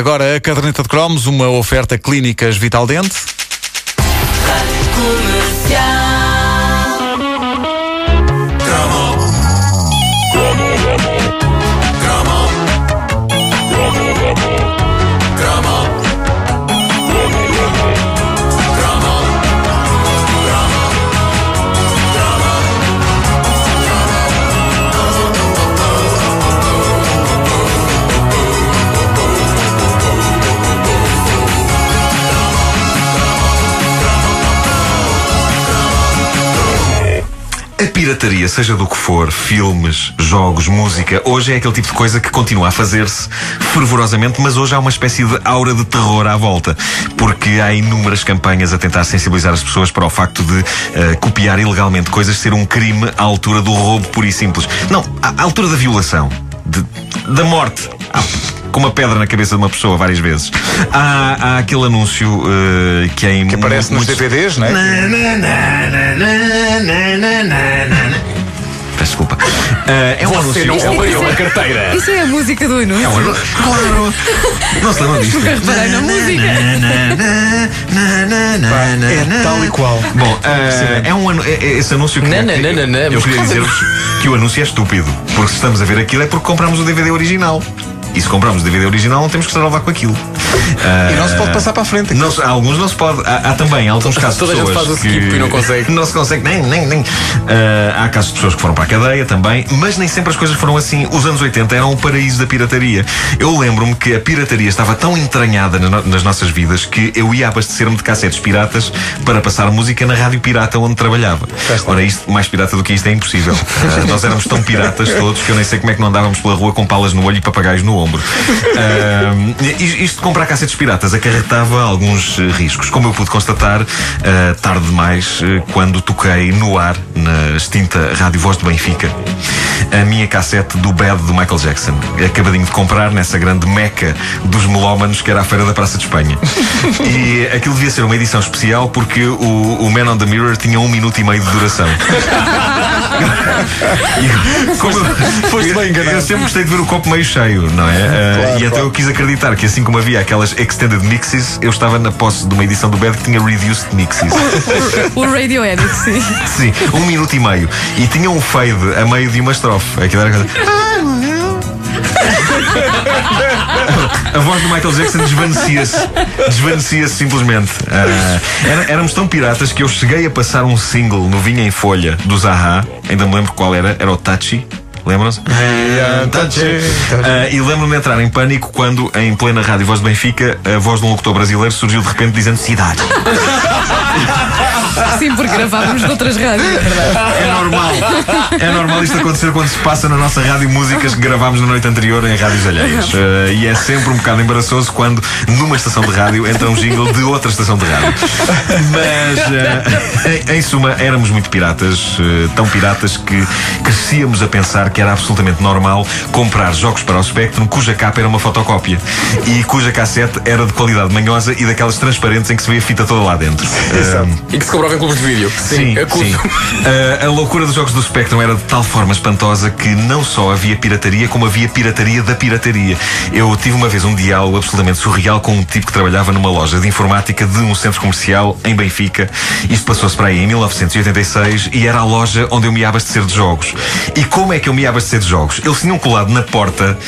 Agora a caderneta de cromos, uma oferta clínicas Vital Dente. A pirataria, seja do que for, filmes, jogos, música, hoje é aquele tipo de coisa que continua a fazer-se fervorosamente, mas hoje há uma espécie de aura de terror à volta, porque há inúmeras campanhas a tentar sensibilizar as pessoas para o facto de uh, copiar ilegalmente coisas ser um crime à altura do roubo puro e simples. Não, à altura da violação, de, da morte. com uma pedra na cabeça de uma pessoa várias vezes. Há, há aquele anúncio uh, que é em Que aparece nos DVDs, não é? Peço desculpa. Uh, é um Você anúncio. não é um- abriu uma carteira. Isso é a música do anúncio. é um anúncio. Claro! Não se lembram disto? Nunca reparei na música. É tal e qual. Bom, uh, é um anu- é- é esse anúncio que. Não, não, não, não, não, Eu queria dizer-vos que o anúncio é estúpido. Porque se estamos a ver aquilo é porque compramos o DVD original. E se compramos o DVD original, não temos que estar a levar com aquilo. E não se pode passar para a frente. Não alguns não se pode. Há, há também alguns casos de Toda a gente pessoas faz o que skip e não consegue. Não se consegue, nem, nem, nem. Ah, há casos de pessoas que foram para a cadeia também, mas nem sempre as coisas foram assim. Os anos 80 eram o paraíso da pirataria. Eu lembro-me que a pirataria estava tão entranhada na nas nossas vidas que eu ia abastecer-me de cassetes piratas para passar música na rádio pirata onde trabalhava. Ora, isto, mais pirata do que isto é impossível. Ah, nós éramos tão piratas todos que eu nem sei como é que não andávamos pela rua com palas no olho e papagaios no ombro. Ah, isto de comprar cassetes piratas acarretava alguns eh, riscos. Como eu pude constatar, ah, tarde demais, eh, quando toquei no ar, na extinta Rádio Voz de Benfica, a minha cassete do Bad do Michael Jackson. Acabadinho de comprar nessa grande meca dos melómanos que era a Feira da Praça de Espanha. E aquilo devia ser uma edição especial porque o, o Man on the Mirror tinha um minuto e meio de duração. E como eu- foste bem enganado. Eu sempre gostei de ver o copo meio cheio, não é? Ah, e então eu quis acreditar que assim como havia aquelas extended mixes, eu estava na posse de uma edição do Bad que tinha reduced mixes. O Radio Edit, sim. Sim, um minuto e meio. E tinha um fade a meio de uma estrofe. Aquilo era coisa. A voz do Michael Jackson desvanecia-se. Desvanecia-se simplesmente. Ah, era- éramos tão piratas que eu cheguei a passar um single no Vinha em Folha do Zaha. Ainda me lembro qual era. Era o Tachi. Lembram-se? Ah, e lembro-me de entrar em pânico quando, em plena rádio Voz de Benfica, a voz de um locutor brasileiro surgiu de repente dizendo cidade. Sim, porque gravávamos de outras rádios, é verdade. É normal. É normal isto acontecer quando se passa na nossa rádio músicas que gravámos na noite anterior em rádios alheias. Eh, e é sempre um bocado embaraçoso quando numa estação de rádio entra um jingle de outra estação de rádio. Mas, eh, em, em suma, éramos muito piratas, eh, tão piratas que crescíamos a pensar que era absolutamente normal comprar jogos para o Spectrum cuja capa era uma fotocópia e cuja cassete era de qualidade manhosa e daquelas transparentes em que se vê a fita toda lá dentro. Eh, E que se em clubes de vídeo. Sim, acuso. sim. Uh, a loucura dos jogos do Spectrum era de tal forma espantosa que não só havia pirataria, como havia pirataria da pirataria. Eu tive uma vez um diálogo absolutamente surreal com um tipo que trabalhava numa loja de informática de um centro comercial em Benfica. Isto passou-se para aí em 1986 e era a loja onde eu me ia abastecer de jogos. E como é que eu me ia abastecer de jogos? Eles tinham colado na porta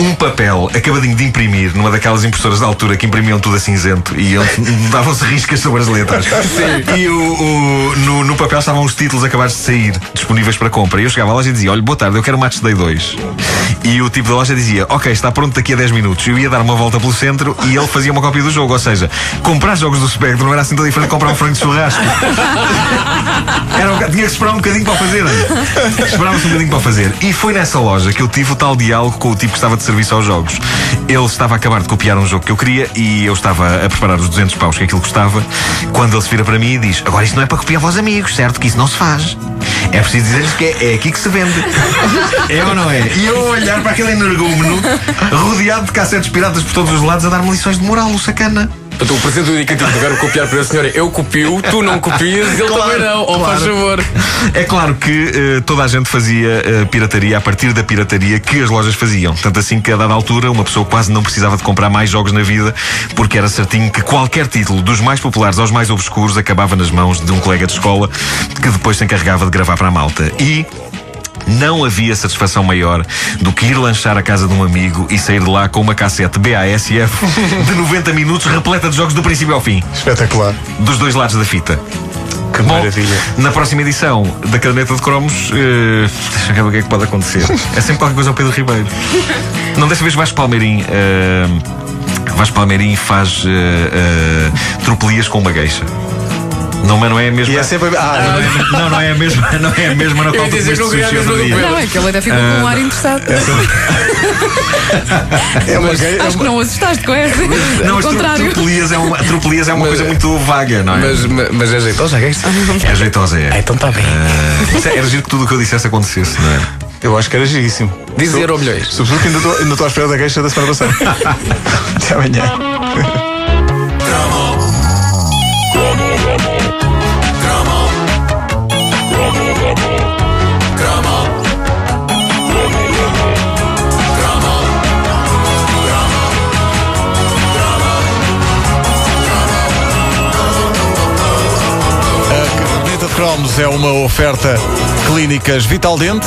um papel acabadinho de imprimir numa daquelas impressoras da altura que imprimiam tudo a cinzento e davam-se riscas sobre as letras. E o, o- no, no papel estavam os títulos acabados de sair, disponíveis para compra. E eu chegava à loja e dizia: Olha, boa tarde, eu quero Match Day 2. E o tipo da loja dizia: Ok, está pronto daqui a 10 minutos. Eu ia dar uma volta pelo centro e ele fazia uma cópia do jogo. Ou seja, comprar jogos do Spectrum não era assim tão diferente de comprar um frango de churrasco. Era um tinha que esperar um bocadinho para o fazer. Esperava-se um bocadinho para o fazer. E foi nessa loja que eu tive o tal diálogo com o tipo que estava de serviço aos jogos. Ele estava a acabar de copiar um jogo que eu queria e eu estava a preparar os 200 paus que aquilo custava. Quando ele se vira para mim e diz: Agora isto não é para copiar aos amigos, certo? Que isso não se faz. É preciso dizer-lhes que é, é aqui que se vende. É ou não é? E eu olhar para aquele energúmeno rodeado de cassetes piratas por todos os lados a dar-me lições de moral, o sacana. Portanto, o presente do indicativo verbo copiar para a senhora eu copio, tu não copias, ele Claro, também não. Oh, faz claro. favor. É claro que eh, toda a gente fazia eh, pirataria a partir da pirataria que as lojas faziam. Tanto assim que a dada altura uma pessoa quase não precisava de comprar mais jogos na vida porque era certinho que qualquer título, dos mais populares aos mais obscuros, acabava nas mãos de um colega de escola que depois se encarregava de gravar para a malta. E não havia satisfação maior do que ir lanchar a casa de um amigo e sair de lá com uma cassete BASF de 90 minutos repleta de jogos do princípio ao fim, Espetacular. dos dois lados da fita. Que Bom, maravilha. na próxima edição da caderneta de cromos, eh, deixa eu ver o que é que pode acontecer. É sempre qualquer coisa ao Pedro Ribeiro. Não, desta vez Vasco Palmeirim. eh, Vasco Palmeirim faz eh, eh, tropelias com uma gueixa. Não, mas não é a mesma. E é sempre. Ah, Não, não é a mesma, não é a mesma na qual tu comeste não sushi outro dia. Não, é que ele ainda ficou com um ar interessado. é uma gay- é Acho que uma- não assustaste com essa. Não, Ao as tro- contrário. tropelias é uma, tropelias é uma Mas- coisa muito vaga, não é? Mas, mas, mas é jeitoso, é isto? É jeitosa, é. Então está bem. Ah, é- era giro que tudo o que eu dissesse acontecesse, não é? Eu acho que era giríssimo. Dizer ou milhões. Sobretudo que ainda estou- ainda estou à espera da queixa da semana passada. Até amanhã. cromos é uma oferta Clínicas Vital Dente.